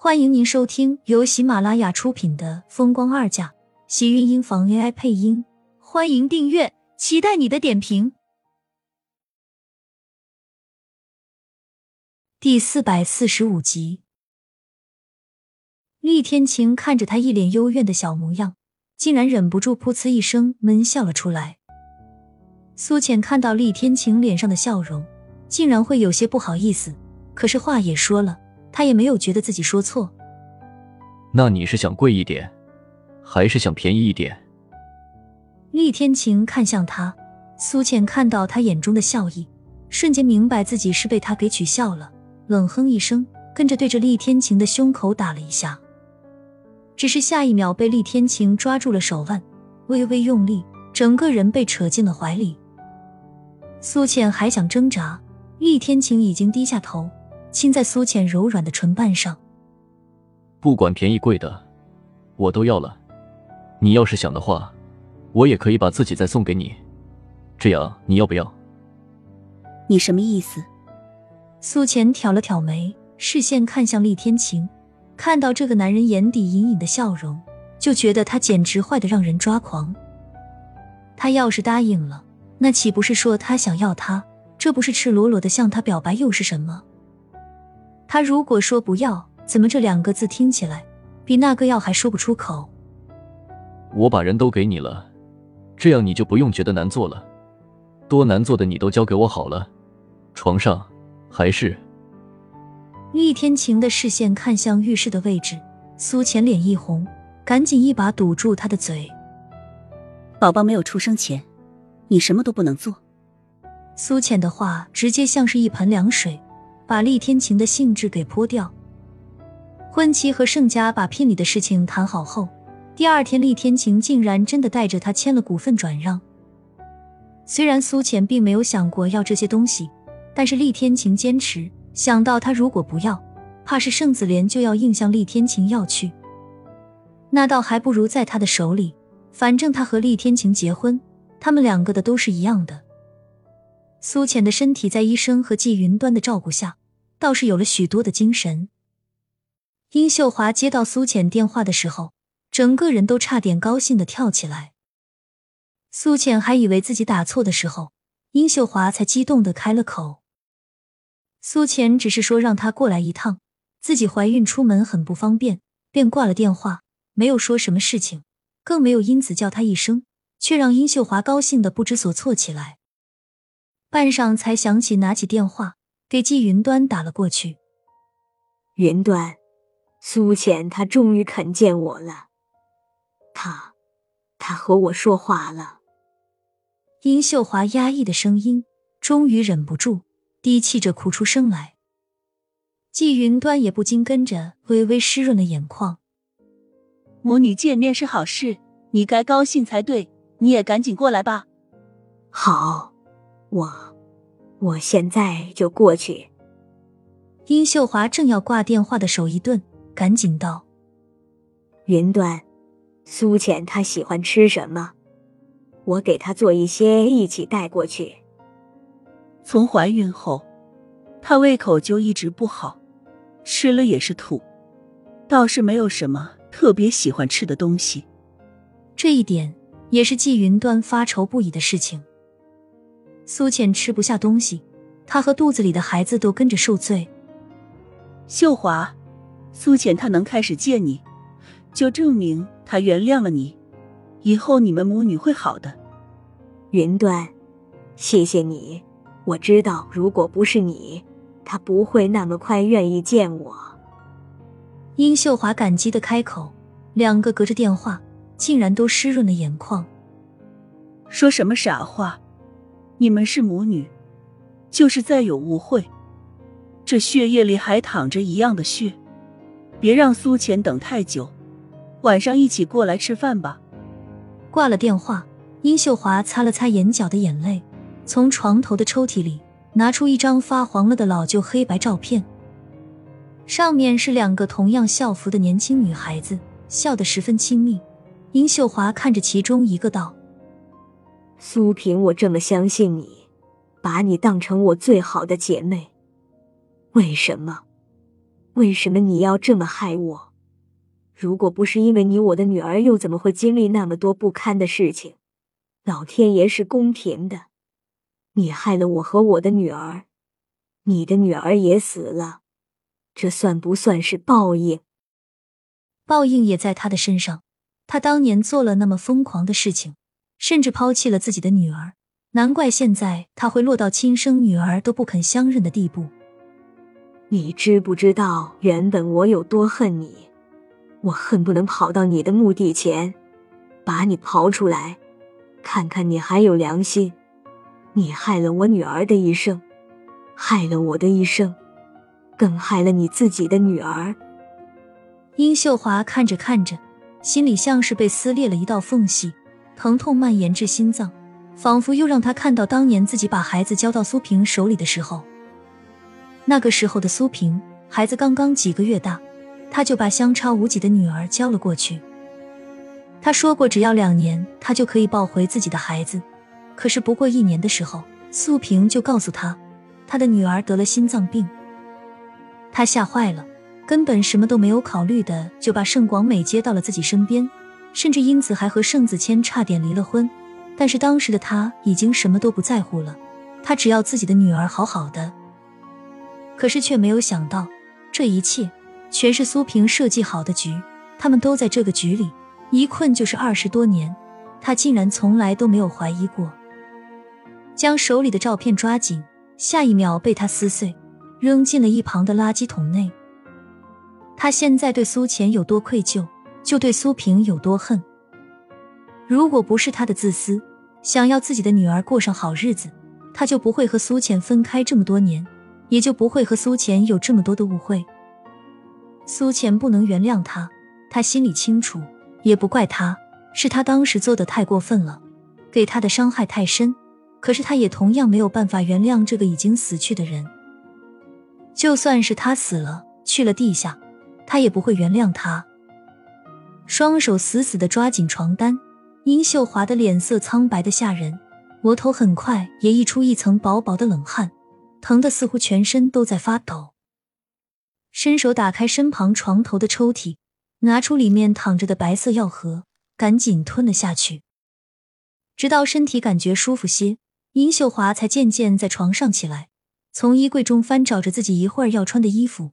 欢迎您收听由喜马拉雅出品的《风光二嫁》，喜运音房 AI 配音。欢迎订阅，期待你的点评。第四百四十五集，厉天晴看着他一脸幽怨的小模样，竟然忍不住噗呲一声闷笑了出来。苏浅看到厉天晴脸上的笑容，竟然会有些不好意思，可是话也说了。他也没有觉得自己说错。那你是想贵一点，还是想便宜一点？厉天晴看向他，苏浅看到他眼中的笑意，瞬间明白自己是被他给取笑了，冷哼一声，跟着对着厉天晴的胸口打了一下。只是下一秒被厉天晴抓住了手腕，微微用力，整个人被扯进了怀里。苏浅还想挣扎，厉天晴已经低下头。亲在苏浅柔软的唇瓣上，不管便宜贵的，我都要了。你要是想的话，我也可以把自己再送给你，这样你要不要？你什么意思？苏浅挑了挑眉，视线看向厉天晴，看到这个男人眼底隐隐的笑容，就觉得他简直坏的让人抓狂。他要是答应了，那岂不是说他想要他？这不是赤裸裸的向他表白又是什么？他如果说不要，怎么这两个字听起来比那个要还说不出口？我把人都给你了，这样你就不用觉得难做了。多难做的你都交给我好了，床上还是……厉天晴的视线看向浴室的位置，苏浅脸一红，赶紧一把堵住他的嘴。宝宝没有出生前，你什么都不能做。苏浅的话直接像是一盆凉水。把厉天晴的兴致给泼掉。婚期和盛家把聘礼的事情谈好后，第二天厉天晴竟然真的带着他签了股份转让。虽然苏浅并没有想过要这些东西，但是厉天晴坚持，想到他如果不要，怕是盛子莲就要硬向厉天晴要去。那倒还不如在他的手里，反正他和厉天晴结婚，他们两个的都是一样的。苏浅的身体在医生和季云端的照顾下，倒是有了许多的精神。殷秀华接到苏浅电话的时候，整个人都差点高兴的跳起来。苏浅还以为自己打错的时候，殷秀华才激动的开了口。苏浅只是说让他过来一趟，自己怀孕出门很不方便，便挂了电话，没有说什么事情，更没有因此叫他一声，却让殷秀华高兴的不知所措起来。半晌才想起，拿起电话给季云端打了过去。云端，苏浅她终于肯见我了。她，她和我说话了。殷秀华压抑的声音终于忍不住低泣着哭出声来。季云端也不禁跟着微微湿润了眼眶。母女见面是好事，你该高兴才对。你也赶紧过来吧。好。我，我现在就过去。殷秀华正要挂电话的手一顿，赶紧道：“云端，苏浅她喜欢吃什么？我给她做一些，一起带过去。从怀孕后，她胃口就一直不好，吃了也是吐，倒是没有什么特别喜欢吃的东西。这一点也是季云端发愁不已的事情。”苏浅吃不下东西，她和肚子里的孩子都跟着受罪。秀华，苏浅她能开始见你，就证明她原谅了你，以后你们母女会好的。云端，谢谢你，我知道如果不是你，她不会那么快愿意见我。殷秀华感激的开口，两个隔着电话，竟然都湿润了眼眶。说什么傻话！你们是母女，就是再有误会，这血液里还淌着一样的血。别让苏浅等太久，晚上一起过来吃饭吧。挂了电话，殷秀华擦了擦眼角的眼泪，从床头的抽屉里拿出一张发黄了的老旧黑白照片，上面是两个同样校服的年轻女孩子，笑得十分亲密。殷秀华看着其中一个道。苏萍，我这么相信你，把你当成我最好的姐妹，为什么？为什么你要这么害我？如果不是因为你，我的女儿又怎么会经历那么多不堪的事情？老天爷是公平的，你害了我和我的女儿，你的女儿也死了，这算不算是报应？报应也在他的身上。他当年做了那么疯狂的事情，甚至抛弃了自己的女儿，难怪现在他会落到亲生女儿都不肯相认的地步。你知不知道，原本我有多恨你？我恨不能跑到你的墓地前，把你刨出来，看看你还有良心。你害了我女儿的一生，害了我的一生，更害了你自己的女儿。殷秀华看着看着，心里像是被撕裂了一道缝隙，疼痛蔓延至心脏，仿佛又让他看到当年自己把孩子交到苏萍手里的时候。那个时候的苏萍，孩子刚刚几个月大，他就把相差无几的女儿交了过去。他说过，只要两年，他就可以抱回自己的孩子。可是不过一年的时候，苏萍就告诉他，他的女儿得了心脏病。他吓坏了，根本什么都没有考虑的，就把盛广美接到了自己身边，甚至因此还和盛子谦差点离了婚。但是当时的他已经什么都不在乎了，他只要自己的女儿好好的。可是却没有想到，这一切全是苏萍设计好的局。他们都在这个局里一困就是二十多年，他竟然从来都没有怀疑过。将手里的照片抓紧，下一秒被他撕碎，扔进了一旁的垃圾桶内。他现在对苏浅有多愧疚，就对苏萍有多恨。如果不是他的自私，想要自己的女儿过上好日子，他就不会和苏浅分开这么多年。也就不会和苏浅有这么多的误会。苏浅不能原谅他，他心里清楚，也不怪他，是他当时做的太过分了，给他的伤害太深。可是他也同样没有办法原谅这个已经死去的人。就算是他死了，去了地下，他也不会原谅他。双手死死的抓紧床单，殷秀华的脸色苍白的吓人，额头很快也溢出一层薄薄的冷汗。疼得似乎全身都在发抖，伸手打开身旁床头的抽屉，拿出里面躺着的白色药盒，赶紧吞了下去。直到身体感觉舒服些，殷秀华才渐渐在床上起来，从衣柜中翻找着自己一会儿要穿的衣服。